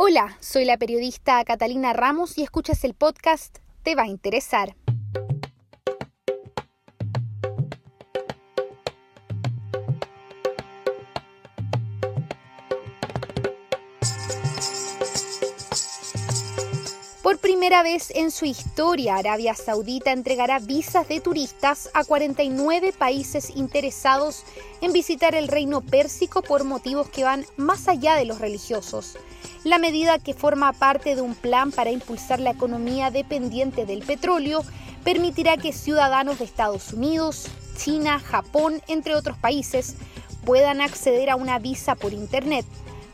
Hola, soy la periodista Catalina Ramos y escuchas el podcast Te va a interesar. Por primera vez en su historia, Arabia Saudita entregará visas de turistas a 49 países interesados en visitar el reino pérsico por motivos que van más allá de los religiosos. La medida que forma parte de un plan para impulsar la economía dependiente del petróleo permitirá que ciudadanos de Estados Unidos, China, Japón, entre otros países, puedan acceder a una visa por Internet.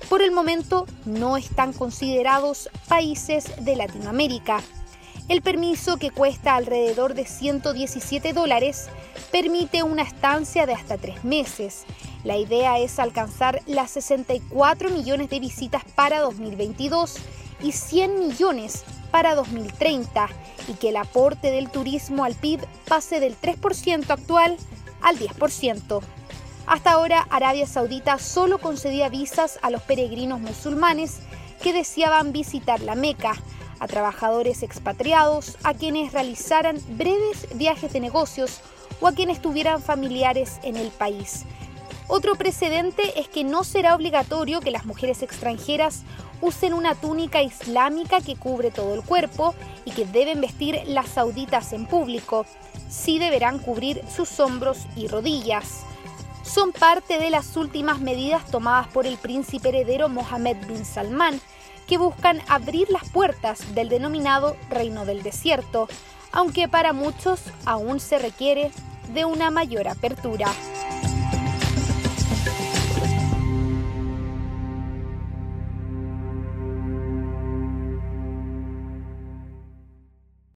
Por el momento no están considerados países de Latinoamérica. El permiso, que cuesta alrededor de 117 dólares, permite una estancia de hasta tres meses. La idea es alcanzar las 64 millones de visitas para 2022 y 100 millones para 2030 y que el aporte del turismo al PIB pase del 3% actual al 10%. Hasta ahora, Arabia Saudita solo concedía visas a los peregrinos musulmanes que deseaban visitar la Meca, a trabajadores expatriados, a quienes realizaran breves viajes de negocios o a quienes tuvieran familiares en el país. Otro precedente es que no será obligatorio que las mujeres extranjeras usen una túnica islámica que cubre todo el cuerpo y que deben vestir las sauditas en público. Sí deberán cubrir sus hombros y rodillas. Son parte de las últimas medidas tomadas por el príncipe heredero Mohammed bin Salman, que buscan abrir las puertas del denominado Reino del Desierto, aunque para muchos aún se requiere de una mayor apertura.